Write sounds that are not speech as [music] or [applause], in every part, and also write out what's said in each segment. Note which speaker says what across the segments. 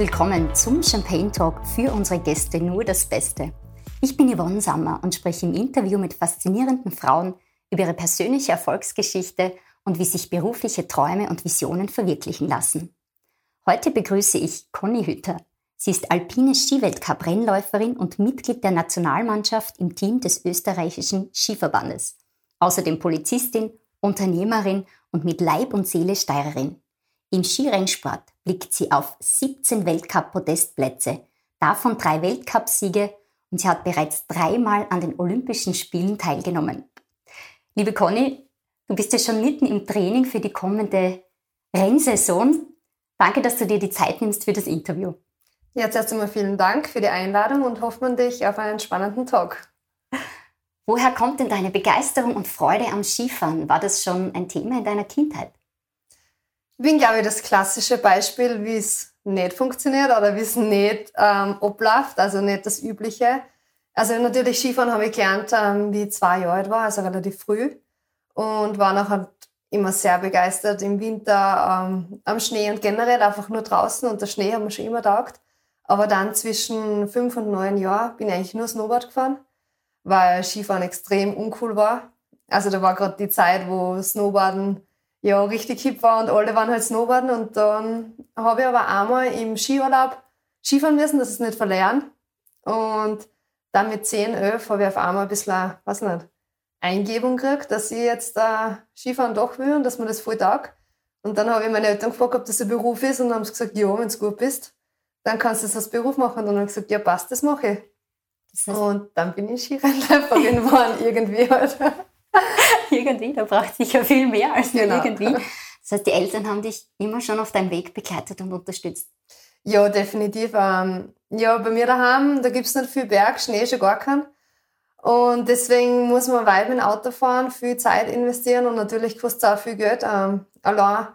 Speaker 1: Willkommen zum Champagne Talk für unsere Gäste nur das Beste. Ich bin Yvonne Sammer und spreche im Interview mit faszinierenden Frauen über ihre persönliche Erfolgsgeschichte und wie sich berufliche Träume und Visionen verwirklichen lassen. Heute begrüße ich Conny Hütter. Sie ist alpine Skiweltcup-Rennläuferin und Mitglied der Nationalmannschaft im Team des österreichischen Skiverbandes. Außerdem Polizistin, Unternehmerin und mit Leib und Seele Steirerin. Im Skirennsport blickt sie auf 17 Weltcup-Podestplätze, davon drei Weltcupsiege und sie hat bereits dreimal an den Olympischen Spielen teilgenommen. Liebe Conny, du bist ja schon mitten im Training für die kommende Rennsaison. Danke, dass du dir die Zeit nimmst für das Interview.
Speaker 2: Jetzt erst einmal vielen Dank für die Einladung und hoffen dich auf einen spannenden Talk.
Speaker 1: Woher kommt denn deine Begeisterung und Freude am Skifahren? War das schon ein Thema in deiner Kindheit?
Speaker 2: Bin, glaube ich, das klassische Beispiel, wie es nicht funktioniert oder wie es nicht ähm, abläuft, also nicht das Übliche. Also natürlich Skifahren habe ich gelernt, ähm, wie ich zwei Jahre alt war, also relativ früh. Und war nachher immer sehr begeistert im Winter ähm, am Schnee und generell einfach nur draußen und der Schnee haben wir schon immer taugt. Aber dann zwischen fünf und neun Jahren bin ich eigentlich nur Snowboard gefahren weil Skifahren extrem uncool war. Also da war gerade die Zeit, wo Snowboarden ja richtig hip war und alle waren halt Snowboarden. Und dann habe ich aber einmal im Skiurlaub Skifahren müssen, dass ich es nicht verlernen. Und dann mit 10, 11 habe ich auf einmal ein bisschen, weiß nicht, Eingebung gekriegt, dass ich jetzt äh, Skifahren doch will und dass mir das voll taugt. Und dann habe ich meine Eltern gefragt, ob das ein Beruf ist und dann haben sie gesagt, ja, wenn du gut bist, dann kannst du das als Beruf machen. Und dann habe ich gesagt, ja, passt, das mache ich. Das heißt, und dann bin ich Skirennläuferin [laughs] geworden, irgendwie halt. [laughs]
Speaker 1: irgendwie, da braucht sich ja viel mehr als genau. irgendwie. [laughs] Das heißt, die Eltern haben dich immer schon auf deinem Weg begleitet und unterstützt.
Speaker 2: Ja, definitiv. Ähm, ja, bei mir daheim, da gibt es nicht viel Berg, Schnee schon gar keinen. Und deswegen muss man weit mit dem Auto fahren, viel Zeit investieren und natürlich kostet es auch viel Geld. Ähm, allein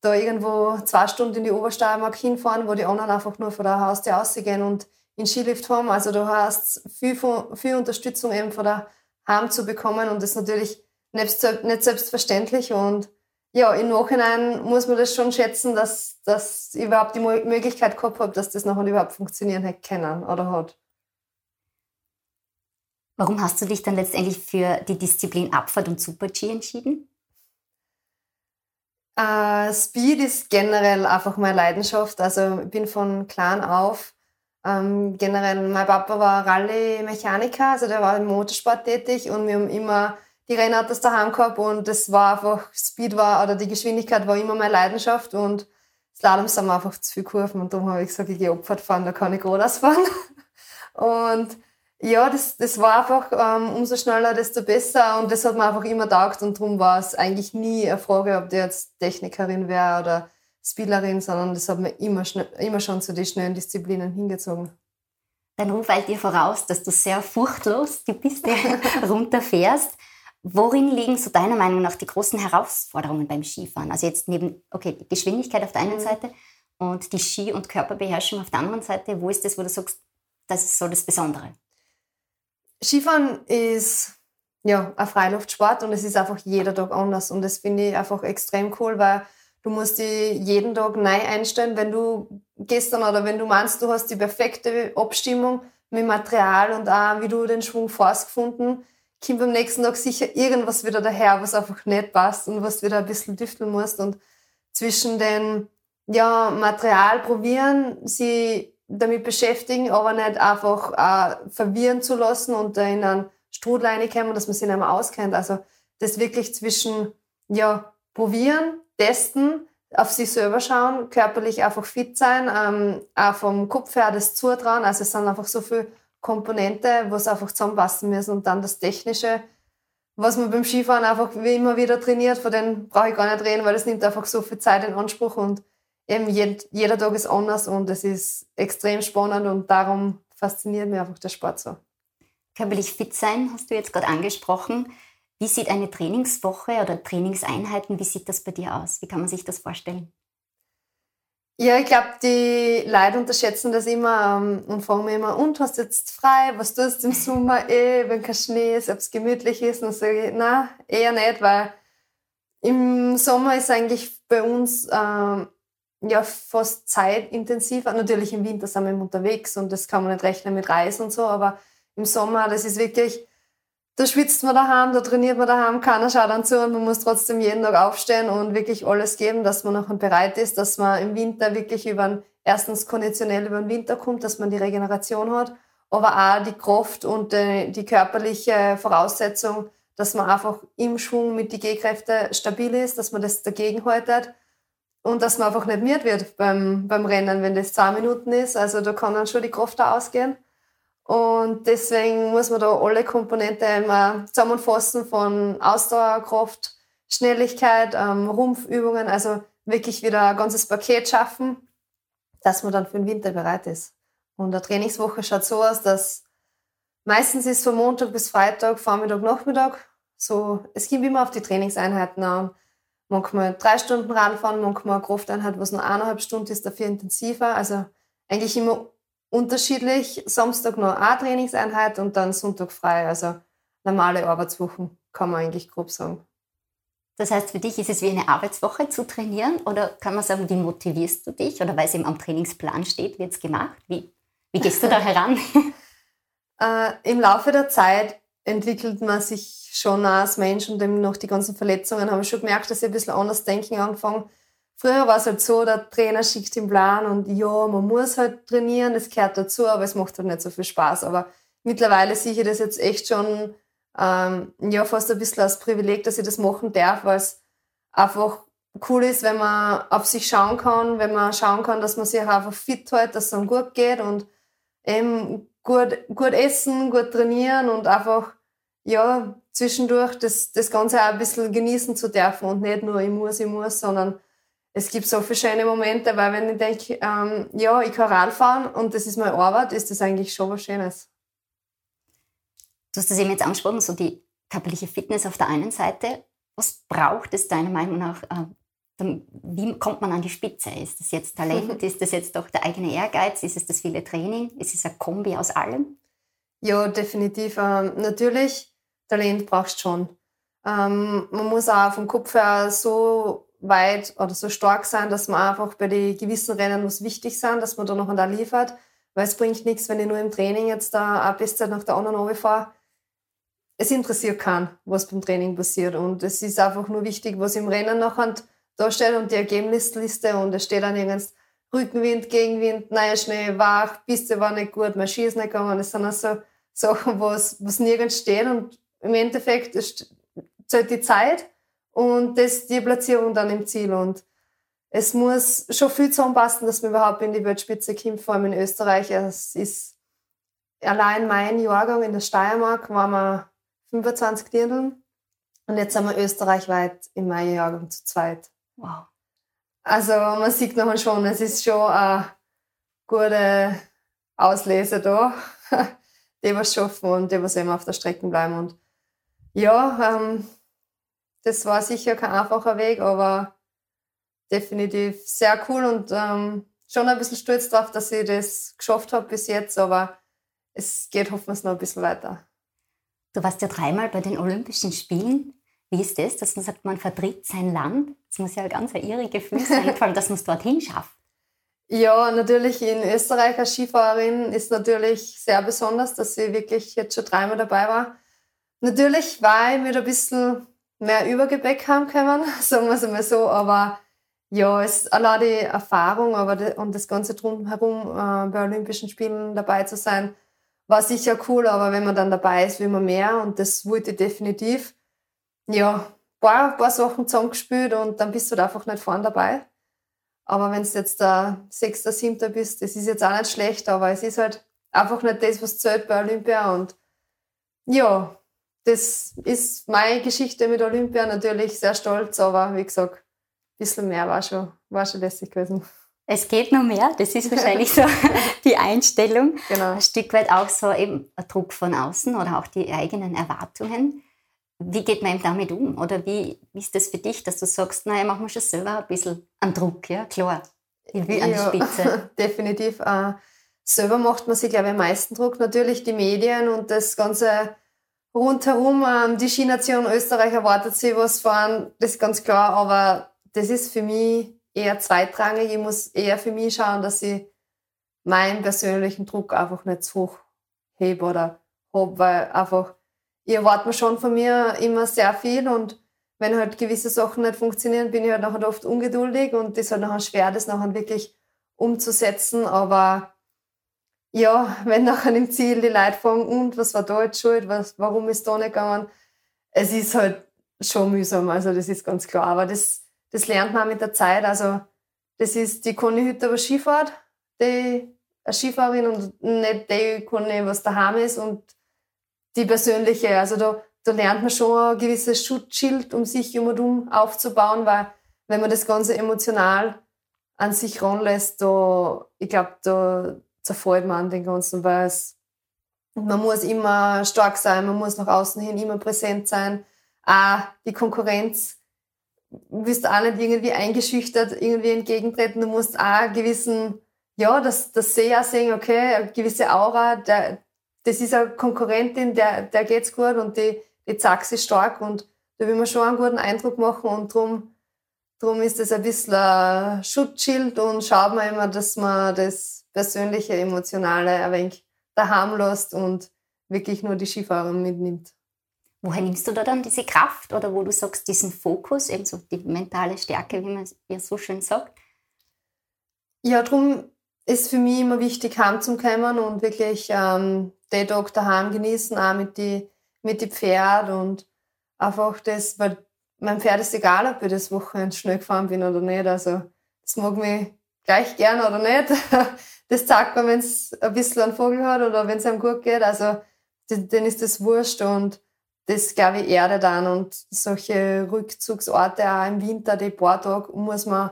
Speaker 2: da irgendwo zwei Stunden in die Obersteiermark hinfahren, wo die anderen einfach nur von der Haustür rausgehen und in Skilift haben. Also du hast viel, viel Unterstützung eben von der Heim zu bekommen und das ist natürlich nicht, nicht selbstverständlich und ja, im Nachhinein muss man das schon schätzen, dass, dass ich überhaupt die Möglichkeit gehabt habe, dass das nachher überhaupt funktionieren hätte können oder hat.
Speaker 1: Warum hast du dich dann letztendlich für die Disziplin Abfahrt und Super-G entschieden?
Speaker 2: Uh, Speed ist generell einfach meine Leidenschaft. Also ich bin von klein auf ähm, generell, mein Papa war Rallye-Mechaniker, also der war im Motorsport tätig und wir haben immer die Rennautos daheim gehabt und das war einfach, Speed war, oder die Geschwindigkeit war immer meine Leidenschaft und Slalom sind einfach zu viel Kurven und darum habe ich gesagt, ich gehe Abfahrt fahren, da kann ich geradeaus fahren. [laughs] und ja, das, das war einfach ähm, umso schneller, desto besser und das hat mir einfach immer taugt und darum war es eigentlich nie eine Frage, ob der jetzt Technikerin wäre oder Spielerin, sondern das hat mir immer, immer schon zu den schnellen Disziplinen hingezogen.
Speaker 1: Dein Ruf eilt dir voraus, dass du sehr furchtlos die Piste [laughs] runterfährst. Worin liegen so deiner Meinung nach die großen Herausforderungen beim Skifahren? Also jetzt neben, okay, die Geschwindigkeit auf der einen mhm. Seite und die Ski- und Körperbeherrschung auf der anderen Seite. Wo ist das, wo du sagst, das ist so das Besondere?
Speaker 2: Skifahren ist ja ein Freiluftsport und es ist einfach jeder Tag anders und das finde ich einfach extrem cool, weil Du musst dich jeden Tag neu einstellen, wenn du gestern oder wenn du meinst, du hast die perfekte Abstimmung mit Material und auch wie du den Schwung gefunden, kommt am nächsten Tag sicher irgendwas wieder daher, was einfach nicht passt und was du wieder ein bisschen düfteln musst. Und zwischen den ja, Material probieren, sie damit beschäftigen, aber nicht einfach äh, verwirren zu lassen und da in einen Strudel reinkommen, dass man sich nicht mehr auskennt. Also das wirklich zwischen ja, probieren, testen, auf sich selber schauen, körperlich einfach fit sein, ähm, auch vom Kopf her das zutrauen. Also es sind einfach so viele Komponente, was einfach zusammenpassen müssen und dann das Technische, was man beim Skifahren einfach wie immer wieder trainiert, von denen brauche ich gar nicht reden, weil es nimmt einfach so viel Zeit in Anspruch und eben jed, jeder Tag ist anders und es ist extrem spannend und darum fasziniert mich einfach der Sport so.
Speaker 1: Körperlich fit sein, hast du jetzt gerade angesprochen. Wie sieht eine Trainingswoche oder Trainingseinheiten, wie sieht das bei dir aus? Wie kann man sich das vorstellen?
Speaker 2: Ja, ich glaube, die Leute unterschätzen das immer ähm, und fragen mich immer, und hast du jetzt frei? Was tust du im Sommer [laughs] eh, wenn kein Schnee ist, ob es gemütlich ist? Und sage ich, na, eher nicht, weil im Sommer ist eigentlich bei uns ähm, ja, fast zeitintensiver. Natürlich im Winter sind wir unterwegs und das kann man nicht rechnen mit Reisen und so, aber im Sommer, das ist wirklich, da schwitzt man daheim, da trainiert man daheim, keiner schaut dann zu und man muss trotzdem jeden Tag aufstehen und wirklich alles geben, dass man noch bereit ist, dass man im Winter wirklich über ein, erstens konditionell über den Winter kommt, dass man die Regeneration hat, aber auch die Kraft und die, die körperliche Voraussetzung, dass man einfach im Schwung mit den Gehkräften stabil ist, dass man das dagegen haltet und dass man einfach nicht müde wird beim, beim Rennen, wenn das zwei Minuten ist. Also da kann dann schon die Kraft da ausgehen. Und deswegen muss man da alle Komponenten immer zusammenfassen von Ausdauer, Kraft, Schnelligkeit, ähm, Rumpfübungen, also wirklich wieder ein ganzes Paket schaffen, dass man dann für den Winter bereit ist. Und eine Trainingswoche schaut so aus, dass meistens ist von Montag bis Freitag, Vormittag, Nachmittag. So, es gibt immer auf die Trainingseinheiten an. Manchmal drei Stunden Radfahren, manchmal eine Krafteinheit, was nur eineinhalb Stunden ist, dafür intensiver. Also eigentlich immer unterschiedlich. Samstag noch eine Trainingseinheit und dann Sonntag frei. Also normale Arbeitswochen, kann man eigentlich grob sagen.
Speaker 1: Das heißt, für dich ist es wie eine Arbeitswoche zu trainieren oder kann man sagen, wie motivierst du dich oder weil es eben am Trainingsplan steht, wird es gemacht? Wie, wie gehst du da [laughs] heran?
Speaker 2: äh, Im Laufe der Zeit entwickelt man sich schon als Mensch und eben noch die ganzen Verletzungen habe ich schon gemerkt, dass ich ein bisschen anders denken anfange Früher war es halt so, der Trainer schickt den Plan und ja, man muss halt trainieren, das gehört dazu, aber es macht halt nicht so viel Spaß. Aber mittlerweile sehe ich das jetzt echt schon ähm, ja, fast ein bisschen als Privileg, dass ich das machen darf, weil es einfach cool ist, wenn man auf sich schauen kann, wenn man schauen kann, dass man sich einfach fit hält, dass es einem gut geht und eben gut, gut essen, gut trainieren und einfach ja, zwischendurch das, das Ganze auch ein bisschen genießen zu dürfen und nicht nur ich muss, ich muss, sondern es gibt so viele schöne Momente, weil wenn ich denke, ähm, ja, ich kann Radfahren und das ist meine Arbeit, ist das eigentlich schon was Schönes.
Speaker 1: Du hast das eben jetzt angesprochen, so die körperliche Fitness auf der einen Seite. Was braucht es deiner Meinung nach? Äh, wie kommt man an die Spitze? Ist das jetzt Talent? [laughs] ist das jetzt doch der eigene Ehrgeiz? Ist es das viele Training? Ist es ein Kombi aus allem?
Speaker 2: Ja, definitiv. Ähm, natürlich, Talent brauchst du schon. Ähm, man muss auch vom Kopf her so weit oder so stark sein, dass man einfach bei den gewissen Rennen muss wichtig sein, dass man da noch da liefert. Weil es bringt nichts, wenn ich nur im Training jetzt da eine Bestzeit nach der anderen fahre. Es interessiert keinen, was beim Training passiert. Und es ist einfach nur wichtig, was im Rennen nachher da steht und die Ergebnisliste. Und es steht dann irgendwas Rückenwind, Gegenwind, neuer Schnee, wach, Piste war nicht gut, mein Ski ist nicht gegangen. Das sind also Sachen, was, was nirgends steht. Und im Endeffekt zählt die Zeit und das die Platzierung dann im Ziel. Und es muss schon viel zusammenpassen, dass wir überhaupt in die Weltspitze kommen, vor allem in Österreich. Es ist allein mein Jahrgang in der Steiermark waren wir 25 Dirndln und jetzt sind wir österreichweit in meinem Jahrgang zu zweit.
Speaker 1: Wow.
Speaker 2: Also man sieht noch schon, es ist schon eine gute Auslese da, [laughs] die was schaffen und die was immer auf der Strecke bleiben. Und ja, ähm, das war sicher kein einfacher Weg, aber definitiv sehr cool und ähm, schon ein bisschen stolz drauf, dass ich das geschafft habe bis jetzt, aber es geht hoffentlich noch ein bisschen weiter.
Speaker 1: Du warst ja dreimal bei den Olympischen Spielen. Wie ist das, dass man sagt, man vertritt sein Land? Das muss ja ein ganz irre Gefühl sein, [laughs] vor allem, dass man es dorthin schafft.
Speaker 2: Ja, natürlich in Österreich als Skifahrerin ist natürlich sehr besonders, dass ich wirklich jetzt schon dreimal dabei war. Natürlich war ich mit ein bisschen mehr Übergepäck haben können, [laughs] sagen wir es einmal so. Aber ja, es ist allein die Erfahrung aber die, und das Ganze drumherum äh, bei Olympischen Spielen dabei zu sein, war sicher cool. Aber wenn man dann dabei ist, will man mehr und das wollte ich definitiv. Ja, ein paar, paar Sachen zusammengespielt und dann bist du da einfach nicht vorne dabei. Aber wenn du jetzt der Sechster, Siebter bist, das ist jetzt auch nicht schlecht, aber es ist halt einfach nicht das, was zählt bei Olympia. Und ja, das ist meine Geschichte mit Olympia natürlich sehr stolz, aber wie gesagt, ein bisschen mehr war schon, war schon lässig gewesen.
Speaker 1: Es geht noch mehr, das ist wahrscheinlich so [laughs] die Einstellung.
Speaker 2: Genau.
Speaker 1: Ein Stück weit auch so eben Druck von außen oder auch die eigenen Erwartungen. Wie geht man eben damit um? Oder wie, wie ist das für dich, dass du sagst, naja, machen wir schon selber ein bisschen einen Druck, ja, klar. Ich will an die Spitze. [laughs]
Speaker 2: definitiv. Äh, selber macht man sich, glaube ich, am meisten Druck. Natürlich die Medien und das ganze rundherum. Ähm, die Skination Österreich erwartet sie was fahren, das ist ganz klar, aber das ist für mich eher zweitrangig. Ich muss eher für mich schauen, dass ich meinen persönlichen Druck einfach nicht zu hoch hebe oder habe, weil einfach, ich erwarte mir schon von mir immer sehr viel und wenn halt gewisse Sachen nicht funktionieren, bin ich halt nachher oft ungeduldig und das ist halt nachher schwer, das nachher wirklich umzusetzen, aber ja, wenn nachher im Ziel die Leute fragen, und was war da jetzt schuld, was, warum ist da nicht gegangen, es ist halt schon mühsam, also das ist ganz klar, aber das, das lernt man mit der Zeit, also das ist die Conny Hütter, was Skifahrt, die eine Skifahrerin und nicht die Conny, was daheim ist und die persönliche, also da, da lernt man schon ein gewisses Schutzschild, um sich um und um aufzubauen, weil wenn man das Ganze emotional an sich ranlässt, da, ich glaube, da zerfällt man an den Ganzen, weil es, man muss immer stark sein, man muss nach außen hin immer präsent sein. Auch die Konkurrenz wirst auch nicht irgendwie eingeschüchtert irgendwie entgegentreten. Du musst auch gewissen, ja, das, das Seher sehen, okay, eine gewisse Aura, der, das ist eine Konkurrentin, der, der geht's gut und die, die zeigt sich stark und da will man schon einen guten Eindruck machen und darum drum ist es ein bisschen ein Schutzschild und schaut man immer, dass man das persönliche, emotionale ein wenig lässt und wirklich nur die Skifahrer mitnimmt.
Speaker 1: Woher nimmst du da dann diese Kraft oder wo du sagst, diesen Fokus, eben so die mentale Stärke, wie man es ja so schön sagt?
Speaker 2: Ja, darum ist für mich immer wichtig, heimzukommen und wirklich ähm, den Tag daheim genießen, auch mit den mit die Pferd und einfach das, weil mein Pferd ist egal, ob ich das Wochenende schnell gefahren bin oder nicht. Also, das mag mich gleich gern oder nicht. [laughs] Das zeigt man, wenn es ein bisschen einen Vogel hat oder wenn es einem gut geht. Also, dann ist das wurscht und das, glaube ich, erdet dann. Und solche Rückzugsorte auch im Winter, die paar Tage, muss man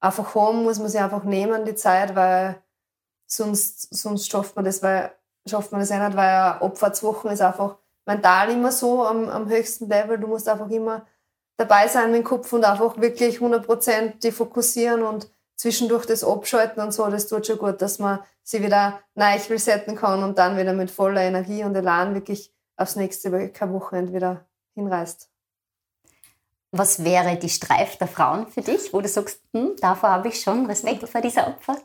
Speaker 2: einfach haben, muss man sich einfach nehmen, die Zeit, weil sonst, sonst schafft man das, weil, schafft man das eh nicht, weil eine Opferzwochen ist einfach mental immer so am, am höchsten Level. Du musst einfach immer dabei sein mit dem Kopf und einfach wirklich 100% die fokussieren und zwischendurch das abschalten und so, das tut schon gut, dass man sie wieder neu resetten kann und dann wieder mit voller Energie und Elan wirklich aufs nächste Wochenende wieder hinreist.
Speaker 1: Was wäre die Streif der Frauen für dich, wo du sagst, hm, davor habe ich schon Respekt vor dieser Opfer?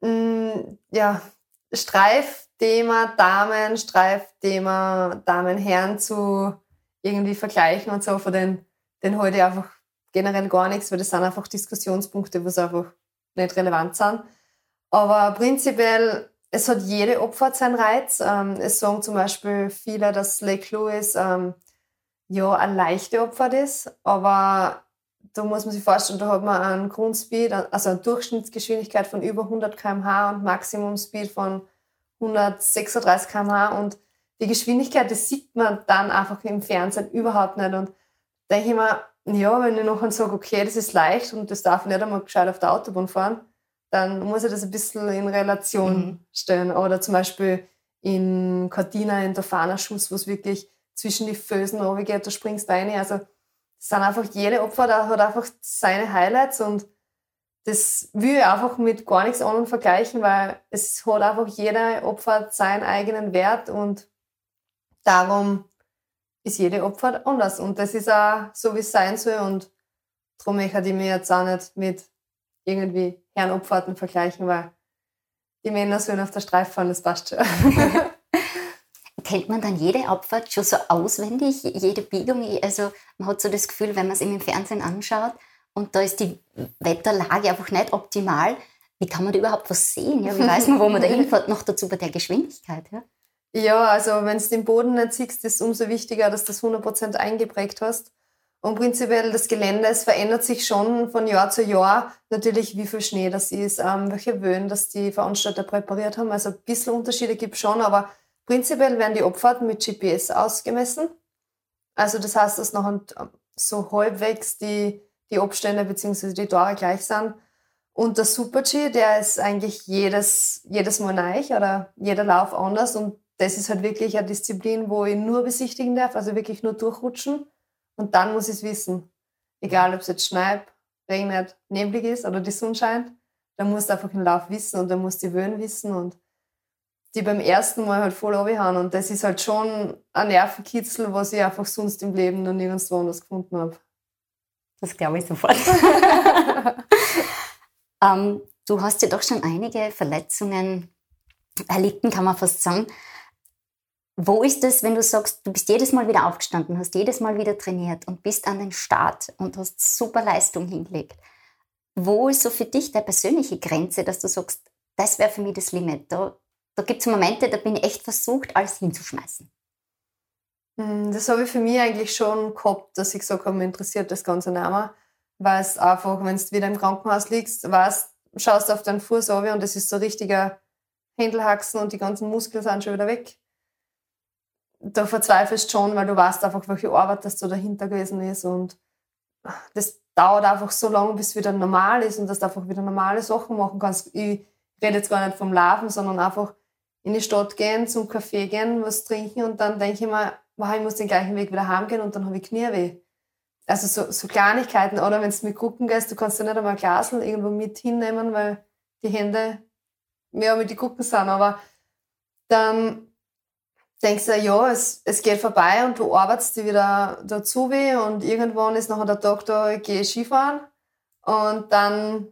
Speaker 2: Mm, ja, Streifthema Damen, Streifthema Damen-Herren zu irgendwie vergleichen und so, von den, den heute einfach generell gar nichts, weil das sind einfach Diskussionspunkte, was einfach nicht relevant sind. Aber prinzipiell, es hat jede Opfer seinen Reiz. Ähm, es sagen zum Beispiel viele, dass Lake Lewis ähm, ja ein leichte Opfer ist, aber da muss man sich vorstellen, da hat man einen Grundspeed, also eine Durchschnittsgeschwindigkeit von über 100 km/h und Maximumspeed von 136 km/h und die Geschwindigkeit, das sieht man dann einfach im Fernsehen überhaupt nicht. Und denke ich mir, ja, wenn ich nachher sage, okay, das ist leicht und das darf nicht einmal gescheit auf der Autobahn fahren, dann muss ich das ein bisschen in Relation mhm. stellen. Oder zum Beispiel in Cortina, in der Fahnerschuss, wo es wirklich zwischen die Fösen geht, da springst du rein. Also, das sind einfach jede Opfer, da hat einfach seine Highlights und das will ich einfach mit gar nichts anderem vergleichen, weil es hat einfach jeder Opfer seinen eigenen Wert und darum ist jede Opfer anders. Und das ist auch so, wie es sein soll. Und darum möchte ich mich jetzt auch nicht mit irgendwie Herrenopferten vergleichen, weil die Männer sollen auf der Streif fahren, das passt schon. [laughs]
Speaker 1: Kennt man dann jede Abfahrt schon so auswendig, jede Biegung? Also man hat so das Gefühl, wenn man es im Fernsehen anschaut und da ist die Wetterlage einfach nicht optimal, wie kann man da überhaupt was sehen? Ja? Wie weiß man, wo man da [laughs] hinfährt? Noch dazu bei der Geschwindigkeit. Ja?
Speaker 2: Ja, also wenn du den Boden nicht siehst, ist es umso wichtiger, dass du das 100% eingeprägt hast. Und prinzipiell das Gelände, es verändert sich schon von Jahr zu Jahr. Natürlich, wie viel Schnee das ist, ähm, welche Böen, dass die Veranstalter präpariert haben. Also ein bisschen Unterschiede gibt es schon, aber prinzipiell werden die Abfahrten mit GPS ausgemessen. Also das heißt, dass noch so halbwegs die, die Abstände bzw. die Tore gleich sind. Und der Super-G, der ist eigentlich jedes, jedes Mal neu oder jeder Lauf anders und das ist halt wirklich eine Disziplin, wo ich nur besichtigen darf, also wirklich nur durchrutschen. Und dann muss ich es wissen. Egal, ob es jetzt schneit, regnet, neblig ist oder die Sonne scheint, dann musst du einfach den Lauf wissen und dann musst du die Wöhn wissen und die beim ersten Mal halt voll abhauen. Und das ist halt schon ein Nervenkitzel, was ich einfach sonst im Leben noch nirgendwo anders gefunden habe.
Speaker 1: Das glaube ich sofort. [laughs] ähm, du hast ja doch schon einige Verletzungen erlitten, kann man fast sagen. Wo ist es, wenn du sagst, du bist jedes Mal wieder aufgestanden, hast jedes Mal wieder trainiert und bist an den Start und hast super Leistung hingelegt? Wo ist so für dich der persönliche Grenze, dass du sagst, das wäre für mich das Limit? Da, da gibt es Momente, da bin ich echt versucht, alles hinzuschmeißen.
Speaker 2: Hm, das habe ich für mich eigentlich schon gehabt, dass ich gesagt habe, mir interessiert das Ganze mehr. Weil es einfach, wenn du wieder im Krankenhaus liegst, weißt, schaust auf deinen Fuß runter und es ist so richtiger Händelhaxen und die ganzen Muskeln sind schon wieder weg da verzweifelst schon, weil du weißt einfach, welche Arbeit das so dahinter gewesen ist und das dauert einfach so lange, bis es wieder normal ist und dass du einfach wieder normale Sachen machen kannst. Ich rede jetzt gar nicht vom Laufen, sondern einfach in die Stadt gehen, zum Café gehen, was trinken und dann denke ich mir, wow, ich muss den gleichen Weg wieder heimgehen und dann habe ich Knieweh. Also so, so Kleinigkeiten. Oder wenn du mit Gucken gehst, du kannst ja nicht einmal Glasel irgendwo mit hinnehmen, weil die Hände mehr mit die Gucken sind. Aber dann denkst du, ja, es, es geht vorbei und du arbeitest dich wieder dazu und irgendwann ist nachher der Tag da, ich gehe Skifahren und dann,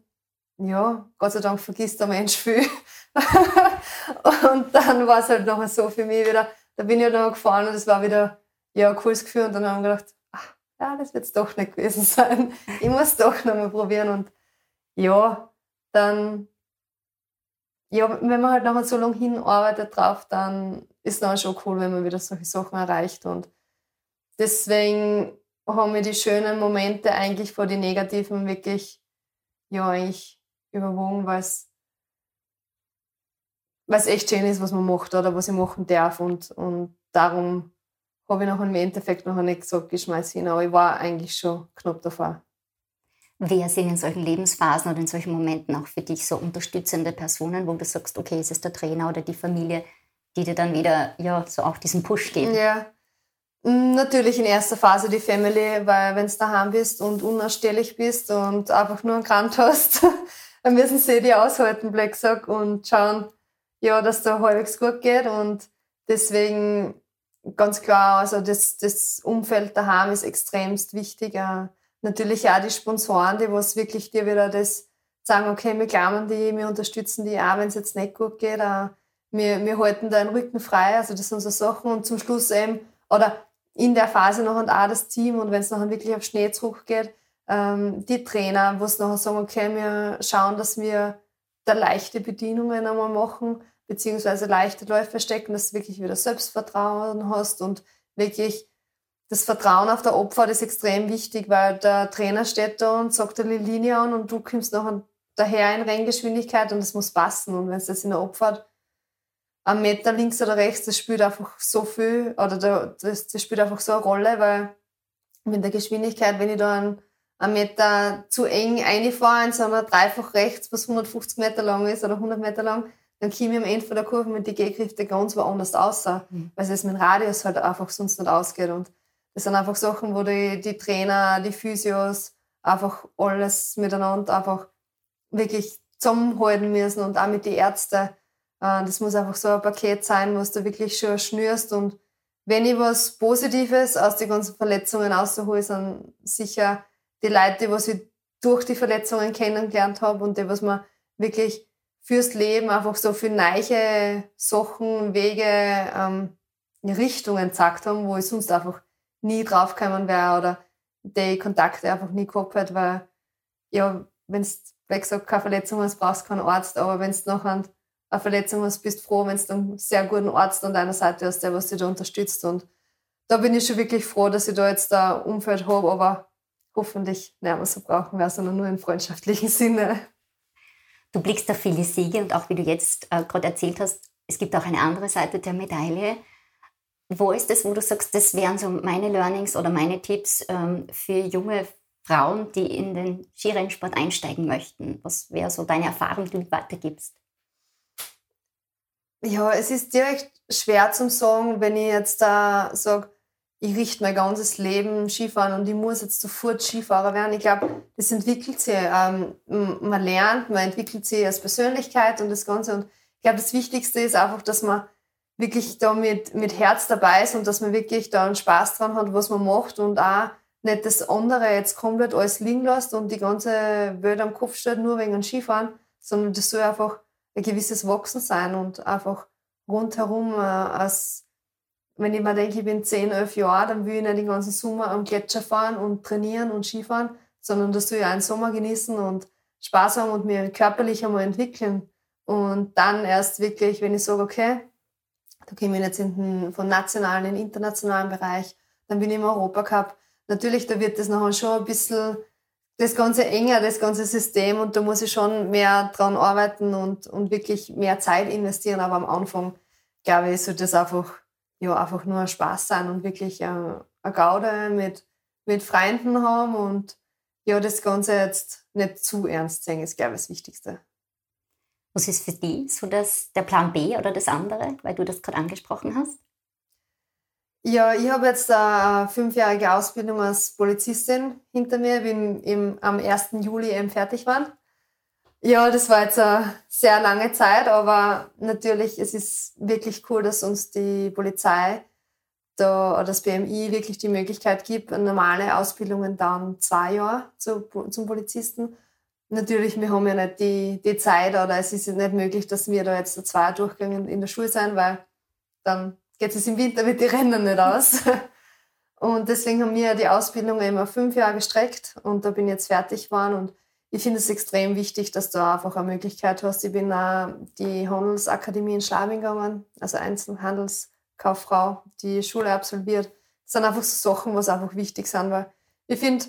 Speaker 2: ja, Gott sei Dank vergisst der Mensch viel. [laughs] und dann war es halt nachher so für mich wieder, da bin ich halt noch gefahren und es war wieder, ja, ein cooles Gefühl und dann haben wir gedacht, ach, ja, das wird es doch nicht gewesen [laughs] sein. Ich muss doch noch mal probieren und ja, dann, ja, wenn man halt nachher so lange hinarbeitet drauf, dann ist dann schon cool, wenn man wieder solche Sachen erreicht. Und deswegen haben wir die schönen Momente eigentlich vor die negativen wirklich ja eigentlich überwogen, weil es echt schön ist, was man macht oder was ich machen darf. Und, und darum habe ich noch im Endeffekt noch nicht gesagt, ich schmeiß hin, aber ich war eigentlich schon knapp davor.
Speaker 1: Wer sind in solchen Lebensphasen oder in solchen Momenten auch für dich so unterstützende Personen, wo du sagst, okay, ist es der Trainer oder die Familie, die dir dann wieder ja, so auch diesen Push geben.
Speaker 2: Ja. Mm, natürlich in erster Phase die Family, weil wenn du daheim bist und unausstehlich bist und einfach nur einen Grant hast, [laughs] dann müssen sie die aushalten, Blacksack, und schauen, ja, dass da halbwegs gut geht. Und deswegen ganz klar, also das, das Umfeld daheim ist extremst wichtig. Natürlich auch die Sponsoren, die was wirklich dir wieder das sagen, okay, wir glauben die, wir unterstützen die auch, wenn es jetzt nicht gut geht wir, wir halten da den Rücken frei, also das sind so Sachen und zum Schluss eben, oder in der Phase noch und auch das Team und wenn es nachher wirklich auf Schnee zurückgeht, ähm, die Trainer, wo es nachher sagen, okay, wir schauen, dass wir da leichte Bedienungen einmal machen, beziehungsweise leichte Läufe stecken, dass du wirklich wieder Selbstvertrauen hast und wirklich das Vertrauen auf der Opfer ist extrem wichtig, weil der Trainer steht da und sagt eine Linie an und du kommst nachher daher in Renngeschwindigkeit und es muss passen. Und wenn es das in der Opfer ein Meter links oder rechts, das spielt einfach so viel, oder das, das spielt einfach so eine Rolle, weil mit der Geschwindigkeit, wenn ich da einen, einen Meter zu eng einfahre in so einer dreifach rechts, was 150 Meter lang ist oder 100 Meter lang, dann komme ich am Ende von der Kurve mit den Gehkräften ganz woanders aus, mhm. weil es mit dem Radius halt einfach sonst nicht ausgeht. Und das sind einfach Sachen, wo die, die Trainer, die Physios einfach alles miteinander einfach wirklich zusammenhalten müssen und auch mit den Ärzten das muss einfach so ein Paket sein, was du wirklich schon schnürst. Und wenn ich was Positives aus den ganzen Verletzungen raushole, sind sicher die Leute, die ich durch die Verletzungen kennengelernt habe und die, was mir wirklich fürs Leben einfach so für neue Sachen, Wege, ähm, Richtungen gezeigt haben, wo ich sonst einfach nie draufgekommen wäre oder die Kontakte einfach nie gehabt hätte, weil ja, wenn du, wie gesagt, keine Verletzung hast, brauchst du keinen Arzt, aber wenn du nachher eine Verletzung hast, bist froh, wenn du einen sehr guten Arzt an deiner Seite hast, der was dich da unterstützt. Und da bin ich schon wirklich froh, dass ich da jetzt ein Umfeld habe, aber hoffentlich nicht mehr so brauchen wir, sondern nur im freundschaftlichen [laughs] Sinne.
Speaker 1: Du blickst auf viele Siege und auch wie du jetzt äh, gerade erzählt hast, es gibt auch eine andere Seite der Medaille. Wo ist es, wo du sagst, das wären so meine Learnings oder meine Tipps ähm, für junge Frauen, die in den Skirennsport einsteigen möchten? Was wäre so deine Erfahrung, die du weitergibst?
Speaker 2: Ja, es ist direkt schwer zum sagen, wenn ich jetzt da sage, ich richte mein ganzes Leben Skifahren und ich muss jetzt sofort Skifahrer werden. Ich glaube, das entwickelt sich. Ähm, man lernt, man entwickelt sich als Persönlichkeit und das Ganze. Und ich glaube, das Wichtigste ist einfach, dass man wirklich da mit, mit Herz dabei ist und dass man wirklich da einen Spaß dran hat, was man macht und auch nicht das andere jetzt komplett alles liegen lässt und die ganze Welt am Kopf steht, nur wegen dem Skifahren, sondern das soll einfach ein gewisses Wachsen sein und einfach rundherum äh, als wenn ich mir denke, ich bin 10, 11 Jahre, dann will ich nicht den ganzen Sommer am Gletscher fahren und trainieren und Skifahren, sondern das soll ich einen Sommer genießen und Spaß haben und mir körperlich einmal entwickeln. Und dann erst wirklich, wenn ich sage, okay, da komme ich jetzt in den, von nationalen in den internationalen Bereich, dann bin ich im Europacup. Natürlich, da wird das nachher schon ein bisschen das Ganze enger, das ganze System und da muss ich schon mehr dran arbeiten und, und wirklich mehr Zeit investieren. Aber am Anfang, glaube ich, sollte das einfach, ja, einfach nur Spaß sein und wirklich äh, eine Gaude mit, mit Freunden haben und ja, das Ganze jetzt nicht zu ernst sehen, ist, glaube ich, das Wichtigste.
Speaker 1: Was ist für dich so das, der Plan B oder das andere, weil du das gerade angesprochen hast?
Speaker 2: Ja, ich habe jetzt eine fünfjährige Ausbildung als Polizistin hinter mir, bin im, am 1. Juli eben fertig geworden. Ja, das war jetzt eine sehr lange Zeit, aber natürlich, es ist wirklich cool, dass uns die Polizei da, oder das BMI wirklich die Möglichkeit gibt, normale Ausbildungen dann zwei Jahre zu, zum Polizisten. Natürlich, wir haben ja nicht die, die Zeit oder es ist nicht möglich, dass wir da jetzt zwei Durchgänge in der Schule sein, weil dann geht es im Winter mit den Rennen nicht aus. [laughs] Und deswegen haben wir die Ausbildung immer fünf Jahre gestreckt und da bin ich jetzt fertig geworden und ich finde es extrem wichtig, dass du einfach eine Möglichkeit hast. Ich bin auch die Handelsakademie in Schlabing gegangen, also Einzelhandelskauffrau, die Schule absolviert. Das sind einfach so Sachen, was einfach wichtig sind, weil ich finde,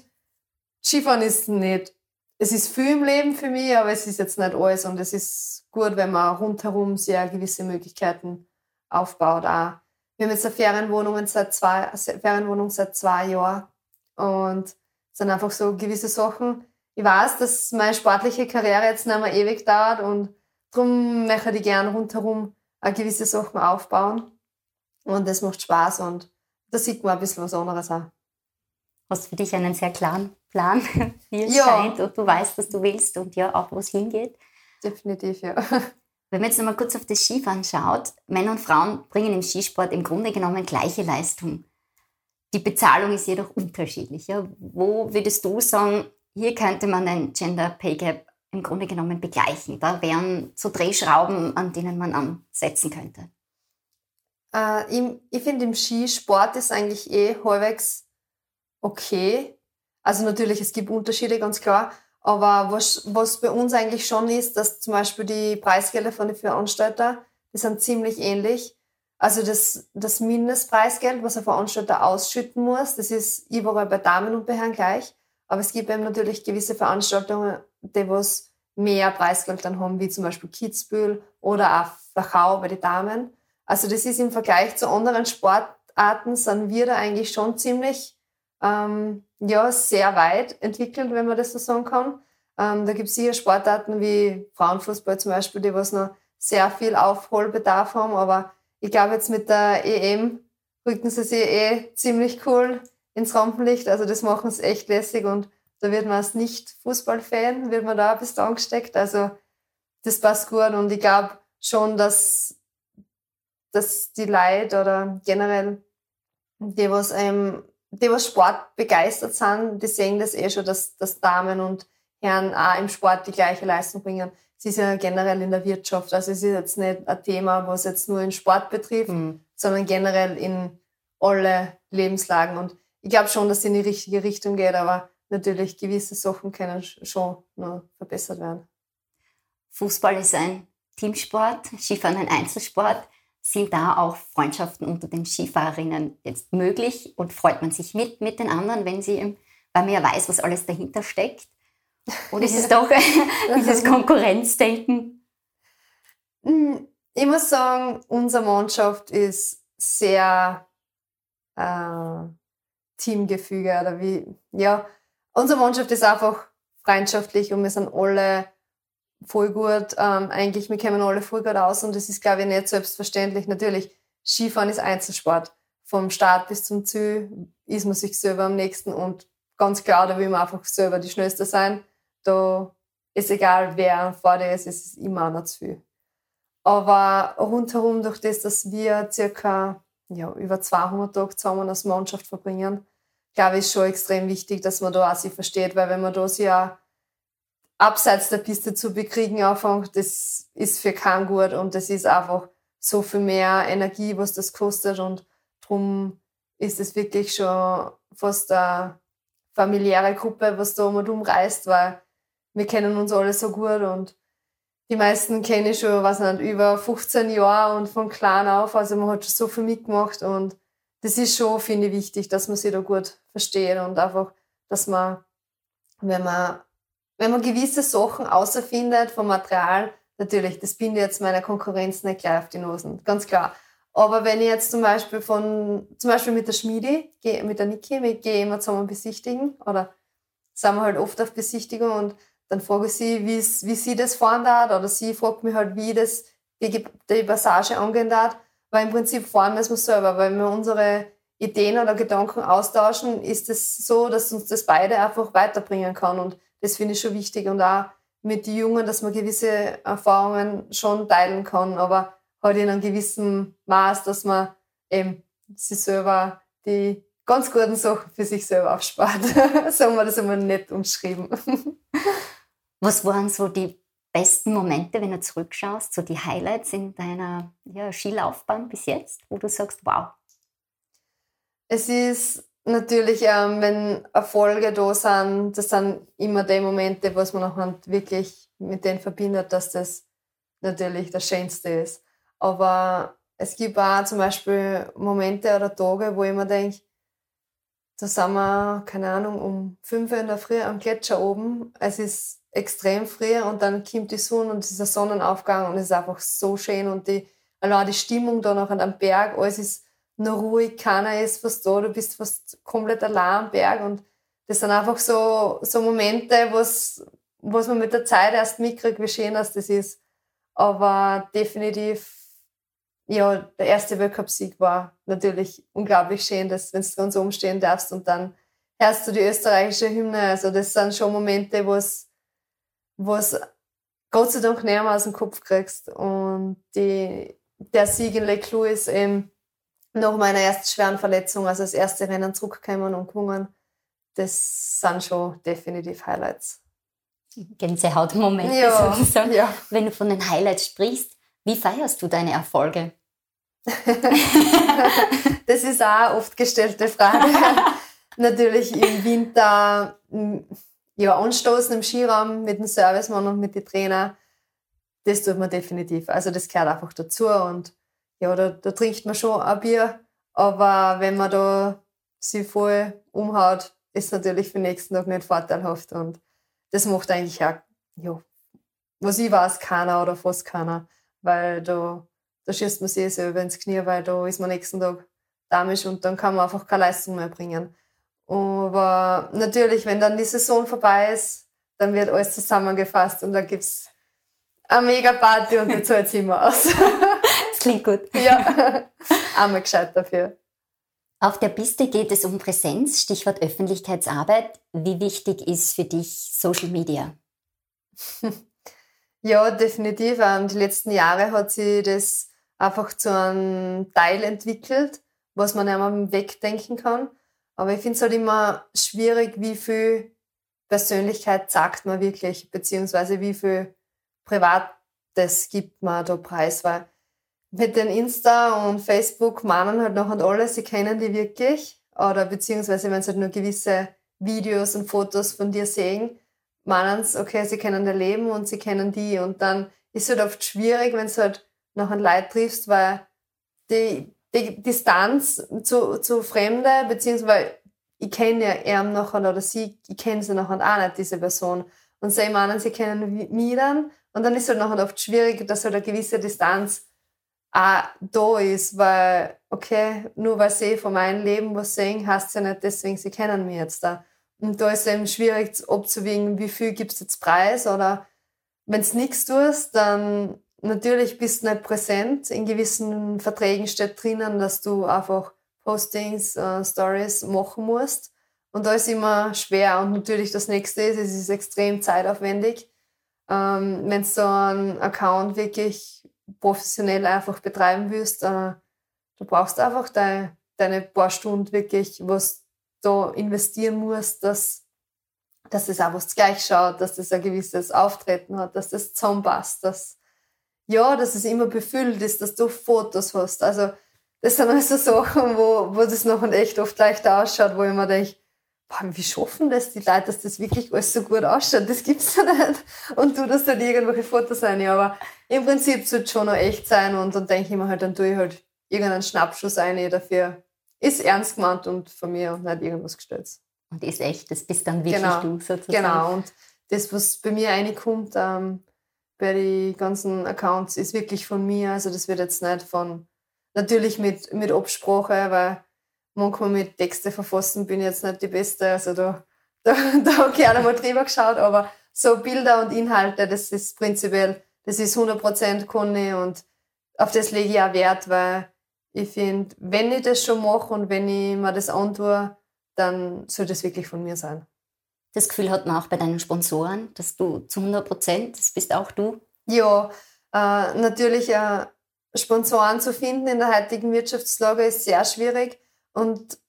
Speaker 2: Skifahren ist nicht, es ist viel im Leben für mich, aber es ist jetzt nicht alles und es ist gut, wenn man rundherum sehr gewisse Möglichkeiten aufbaut. Auch. Wir haben jetzt eine Ferienwohnung seit zwei, Ferienwohnung seit zwei Jahren und es sind einfach so gewisse Sachen. Ich weiß, dass meine sportliche Karriere jetzt nicht mehr ewig dauert und darum möchte ich gerne rundherum gewisse Sachen aufbauen und das macht Spaß und da sieht man ein bisschen was anderes auch.
Speaker 1: Hast für dich einen sehr klaren Plan, [laughs] wie es ja. scheint und du weißt, was du willst und ja auch, wo es hingeht.
Speaker 2: Definitiv, ja. [laughs]
Speaker 1: Wenn man jetzt nochmal kurz auf das Skifahren schaut, Männer und Frauen bringen im Skisport im Grunde genommen gleiche Leistung. Die Bezahlung ist jedoch unterschiedlich. Ja? Wo würdest du sagen, hier könnte man ein Gender Pay Gap im Grunde genommen begleichen? Da wären so Drehschrauben, an denen man ansetzen könnte.
Speaker 2: Äh, im, ich finde, im Skisport ist eigentlich eh halbwegs okay. Also natürlich, es gibt Unterschiede, ganz klar. Aber was, was bei uns eigentlich schon ist, dass zum Beispiel die Preisgelder von den Veranstalter, die sind ziemlich ähnlich. Also das, das Mindestpreisgeld, was ein Veranstalter ausschütten muss, das ist überall bei Damen und bei Herren gleich. Aber es gibt eben natürlich gewisse Veranstaltungen, die was mehr Preisgeld dann haben, wie zum Beispiel Kitzbühel oder auch Flachau bei den Damen. Also das ist im Vergleich zu anderen Sportarten, sind wir da eigentlich schon ziemlich ähm, ja, sehr weit entwickelt, wenn man das so sagen kann. Ähm, da gibt es sicher Sportarten wie Frauenfußball zum Beispiel, die was noch sehr viel Aufholbedarf haben, aber ich glaube jetzt mit der EM rücken sie sich eh ziemlich cool ins Rampenlicht. Also das machen sie echt lässig und da wird man als Nicht-Fußballfan, wird man da ein bisschen angesteckt. Also das passt gut und ich glaube schon, dass, dass die Leute oder generell die, was einem die, was Sport begeistert sind, die sehen das eh schon, dass, dass Damen und Herren auch im Sport die gleiche Leistung bringen. Es ist ja generell in der Wirtschaft. Also es ist jetzt nicht ein Thema, was jetzt nur den Sport betrifft, mhm. sondern generell in alle Lebenslagen. Und ich glaube schon, dass es in die richtige Richtung geht, aber natürlich gewisse Sachen können schon noch verbessert werden.
Speaker 1: Fußball ist ein Teamsport, Skifahren ein Einzelsport. Sind da auch Freundschaften unter den Skifahrerinnen jetzt möglich und freut man sich mit mit den anderen, wenn sie, weil man ja weiß, was alles dahinter steckt? Oder ist es doch [laughs] [laughs] dieses Konkurrenzdenken?
Speaker 2: Hm, ich muss sagen, unsere Mannschaft ist sehr äh, Teamgefüge oder wie, ja, unsere Mannschaft ist einfach freundschaftlich und wir sind alle voll gut. Ähm, eigentlich, wir kommen alle voll gut aus und das ist, glaube ich, nicht selbstverständlich. Natürlich, Skifahren ist Einzelsport. Vom Start bis zum Ziel ist man sich selber am nächsten und ganz klar, da will man einfach selber die Schnellste sein. Da ist egal, wer vor dir ist, es ist immer noch zu viel. Aber rundherum, durch das, dass wir circa ja, über 200 Tage zusammen als Mannschaft verbringen, glaube ich, ist schon extrem wichtig, dass man da auch sich versteht, weil wenn man da sich ja abseits der Piste zu bekriegen anfängt, das ist für keinen gut und das ist einfach so viel mehr Energie, was das kostet und darum ist es wirklich schon fast eine familiäre Gruppe, was da um und um reist, weil wir kennen uns alle so gut und die meisten kenne ich schon, was nicht, über 15 Jahre und von klein auf, also man hat schon so viel mitgemacht und das ist schon, finde ich, wichtig, dass man sich da gut versteht und einfach, dass man, wenn man, wenn man gewisse Sachen außerfindet vom Material, natürlich, das bin ich jetzt meiner Konkurrenz nicht gleich auf die Nosen, ganz klar. Aber wenn ich jetzt zum Beispiel von, zum Beispiel mit der Schmiede, mit der Niki, wir gehen immer zusammen besichtigen oder sind wir halt oft auf Besichtigung und dann frage ich sie, wie sie das fahren darf oder sie fragt mich halt, wie das die, die Passage angehen darf. Weil im Prinzip fahren müssen wir selber, weil wir unsere Ideen oder Gedanken austauschen, ist es so, dass uns das beide einfach weiterbringen kann. Und das finde ich schon wichtig. Und auch mit den Jungen, dass man gewisse Erfahrungen schon teilen kann, aber halt in einem gewissen Maß, dass man eben sich selber die ganz guten Sachen für sich selber aufspart. so haben wir das immer nett umschrieben. [laughs]
Speaker 1: Was waren so die besten Momente, wenn du zurückschaust, so die Highlights in deiner ja, Skilaufbahn bis jetzt, wo du sagst, wow?
Speaker 2: Es ist natürlich, ähm, wenn Erfolge da sind, das sind immer die Momente, was man auch wirklich mit denen verbindet, dass das natürlich das Schönste ist. Aber es gibt auch zum Beispiel Momente oder Tage, wo ich mir denke, da sind wir, keine Ahnung, um 5 Uhr in der Früh am Gletscher oben. Es ist extrem früh und dann kommt die Sonne und es ist ein Sonnenaufgang und es ist einfach so schön und die, allein die Stimmung da noch an dem Berg, alles ist nur ruhig, keiner ist fast da, du bist fast komplett allein am Berg und das sind einfach so, so Momente, was, was man mit der Zeit erst mitkriegt, wie schön das ist. Aber definitiv ja, der erste Weltcup-Sieg war natürlich unglaublich schön, dass, wenn du ganz oben stehen darfst und dann hörst du die österreichische Hymne. Also das sind schon Momente, wo es Gott sei Dank näher aus dem Kopf kriegst. Und die, der Sieg in Lake Louis eben nach meiner ersten schweren Verletzung, also das erste Rennen zurückgekommen und gewonnen, das sind schon definitiv Highlights.
Speaker 1: Gänsehautmomente
Speaker 2: ja, sozusagen. Ja.
Speaker 1: Wenn du von den Highlights sprichst, wie feierst du deine Erfolge? [laughs]
Speaker 2: das ist auch eine oft gestellte Frage. [laughs] Natürlich im Winter ja, anstoßen im Skiraum mit dem Servicemann und mit den Trainer. Das tut man definitiv. Also das gehört einfach dazu. Und ja, da, da trinkt man schon ein Bier. Aber wenn man da sich voll umhaut, ist natürlich für den nächsten Tag nicht vorteilhaft. Und das macht eigentlich auch, ja, was ich weiß, keiner oder fast keiner. Weil da da schießt man sich selber ins Knie, weil da ist man nächsten Tag damisch und dann kann man einfach keine Leistung mehr bringen. Aber natürlich, wenn dann die Saison vorbei ist, dann wird alles zusammengefasst und dann gibt es eine mega Party und die [laughs] zahlt sich immer aus. [laughs]
Speaker 1: das klingt gut.
Speaker 2: Ja, [laughs] einmal gescheit dafür.
Speaker 1: Auf der Piste geht es um Präsenz, Stichwort Öffentlichkeitsarbeit. Wie wichtig ist für dich Social Media? [laughs]
Speaker 2: Ja, definitiv. Die letzten Jahre hat sich das einfach zu einem Teil entwickelt, was man einmal wegdenken kann. Aber ich finde es halt immer schwierig, wie viel Persönlichkeit sagt man wirklich, beziehungsweise wie viel Privates gibt man da preis, weil mit den Insta und Facebook meinen halt noch und alle, sie kennen die wirklich, oder beziehungsweise wenn sie halt nur gewisse Videos und Fotos von dir sehen, meinen sie, okay, sie kennen dein Leben und sie kennen die und dann ist es halt oft schwierig, wenn du halt noch ein Leid triffst, weil die, die Distanz zu, zu Fremden, beziehungsweise ich kenne ja er nachher oder sie, ich kenne sie nachher auch nicht, diese Person. Und sie meinen, sie kennen mich dann. Und dann ist es halt nachher oft schwierig, dass halt eine gewisse Distanz auch da ist, weil, okay, nur weil sie von meinem Leben was sehen, heißt ja nicht deswegen, sie kennen mich jetzt da. Und da ist eben schwierig abzuwägen, wie viel gibst du jetzt Preis oder wenn du nichts tust, dann natürlich bist du nicht präsent. In gewissen Verträgen steht drinnen, dass du einfach Postings, äh, Stories machen musst. Und da ist immer schwer. Und natürlich das nächste ist, es ist extrem zeitaufwendig. Ähm, wenn du so einen Account wirklich professionell einfach betreiben willst, äh, du brauchst einfach deine, deine paar Stunden wirklich, was da investieren musst, dass, dass das auch was gleich schaut, dass das ein gewisses Auftreten hat, dass das zusammenpasst, dass, ja, dass es immer befüllt ist, dass du Fotos hast. Also, das sind also [laughs] Sachen, wo, wo das noch echt oft leichter ausschaut, wo ich mir denke, wie schaffen das die Leute, dass das wirklich alles so gut ausschaut? Das gibt's ja nicht. Und du das dann irgendwelche Fotos sein. Aber im Prinzip sollte es schon noch echt sein und dann denke ich mir halt, dann tue ich halt irgendeinen Schnappschuss ein dafür. Ist ernst gemeint und von mir und nicht irgendwas gestellt.
Speaker 1: Und ist echt, das bist dann wirklich
Speaker 2: genau.
Speaker 1: du sozusagen.
Speaker 2: Genau. Und das, was bei mir reinkommt, ähm, bei den ganzen Accounts, ist wirklich von mir. Also das wird jetzt nicht von, natürlich mit, mit Absprache, weil manchmal mit Texte verfassen bin ich jetzt nicht die Beste. Also da, [laughs] da, da habe ich gerne mal drüber geschaut, aber so Bilder und Inhalte, das ist prinzipiell, das ist 100% Conny und auf das lege ich auch Wert, weil ich finde, wenn ich das schon mache und wenn ich mir das antue, dann soll das wirklich von mir sein.
Speaker 1: Das Gefühl hat man auch bei deinen Sponsoren, dass du zu 100% das bist auch du?
Speaker 2: Ja, äh, natürlich äh, Sponsoren zu finden in der heutigen Wirtschaftslage ist sehr schwierig. Und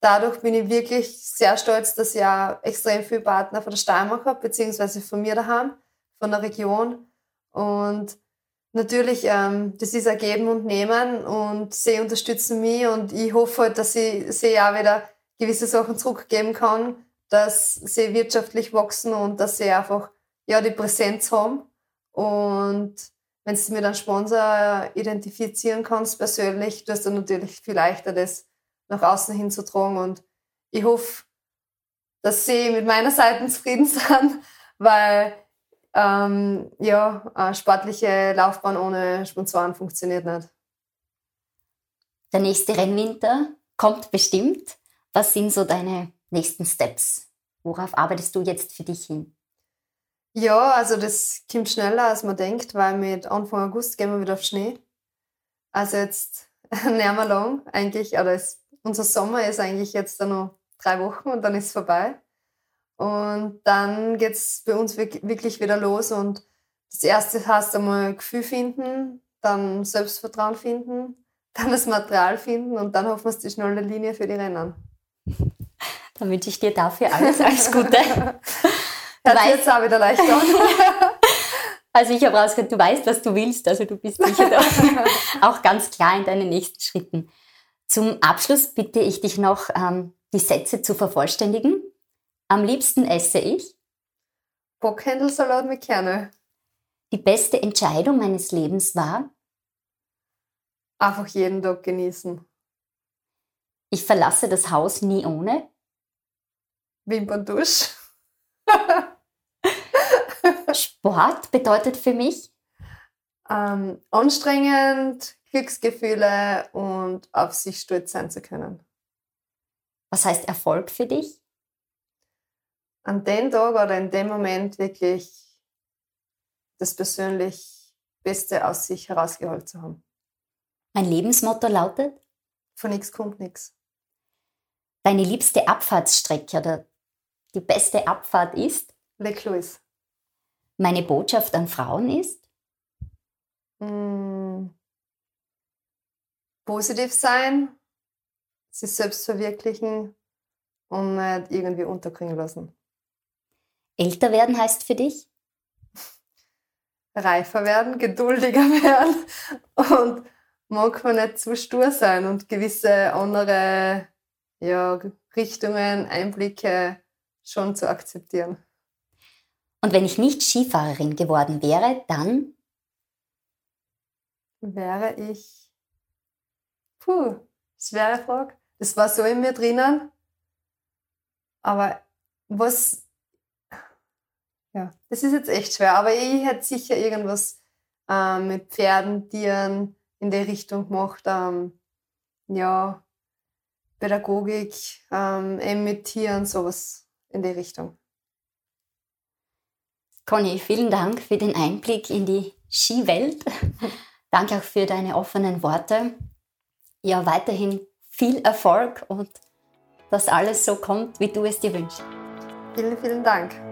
Speaker 2: dadurch bin ich wirklich sehr stolz, dass ich auch extrem viele Partner von der Steiermark habe, beziehungsweise von mir daheim, von der Region. Und natürlich, ähm, das ist ein Geben und Nehmen und sie unterstützen mich und ich hoffe halt, dass ich sie auch wieder gewisse Sachen zurückgeben kann, dass sie wirtschaftlich wachsen und dass sie einfach ja, die Präsenz haben. Und wenn du mit einem Sponsor identifizieren kannst persönlich, du hast dann natürlich viel leichter, das nach außen hin zu tragen. Und ich hoffe, dass sie mit meiner Seite zufrieden [laughs] sind, weil ähm, ja, eine sportliche Laufbahn ohne Sponsoren funktioniert nicht.
Speaker 1: Der nächste Rennwinter kommt bestimmt. Was sind so deine nächsten Steps? Worauf arbeitest du jetzt für dich hin?
Speaker 2: Ja, also das kommt schneller, als man denkt, weil mit Anfang August gehen wir wieder auf Schnee. Also jetzt [laughs] nicht mehr lang eigentlich, oder es unser Sommer ist eigentlich jetzt noch drei Wochen und dann ist es vorbei. Und dann geht es bei uns wirklich wieder los. Und das erste heißt einmal Gefühl finden, dann Selbstvertrauen finden, [laughs] dann das Material finden und dann hoffen wir die schnelle Linie für die Rennen. [laughs]
Speaker 1: Dann wünsche ich dir dafür alles, alles Gute. [laughs]
Speaker 2: Du weißt, jetzt auch wieder leicht an.
Speaker 1: Also ich habe rausgehört, du weißt, was du willst, also du bist sicher auch ganz klar in deinen nächsten Schritten. Zum Abschluss bitte ich dich noch, ähm, die Sätze zu vervollständigen. Am liebsten esse ich
Speaker 2: Bockhändelsalat mit Kerne.
Speaker 1: Die beste Entscheidung meines Lebens war
Speaker 2: einfach jeden Tag genießen.
Speaker 1: Ich verlasse das Haus nie ohne
Speaker 2: Wimperntusch.
Speaker 1: Sport bedeutet für mich
Speaker 2: ähm, anstrengend, Glücksgefühle und auf sich stolz sein zu können.
Speaker 1: Was heißt Erfolg für dich?
Speaker 2: An dem Tag oder in dem Moment wirklich das persönlich Beste aus sich herausgeholt zu haben.
Speaker 1: Mein Lebensmotto lautet?
Speaker 2: Von nichts kommt nichts.
Speaker 1: Deine liebste Abfahrtsstrecke oder die beste Abfahrt ist?
Speaker 2: Lake Louis.
Speaker 1: Meine Botschaft an Frauen ist?
Speaker 2: Mm, positiv sein, sich selbst verwirklichen und nicht irgendwie unterkriegen lassen.
Speaker 1: Älter werden heißt für dich?
Speaker 2: Reifer werden, geduldiger [laughs] werden und manchmal nicht zu stur sein und gewisse andere ja, Richtungen, Einblicke schon zu akzeptieren.
Speaker 1: Und wenn ich nicht Skifahrerin geworden wäre, dann?
Speaker 2: Wäre ich Puh, schwere Frage. Das war so in mir drinnen. Aber was, ja, das ist jetzt echt schwer. Aber ich hätte sicher irgendwas äh, mit Pferden, Tieren in der Richtung gemacht. Ähm, ja, Pädagogik, ähm, eben mit Tieren, sowas in die Richtung.
Speaker 1: Conny, vielen Dank für den Einblick in die Skiwelt. [laughs] Danke auch für deine offenen Worte ja weiterhin viel Erfolg und dass alles so kommt, wie du es dir wünschst.
Speaker 2: Vielen, vielen Dank.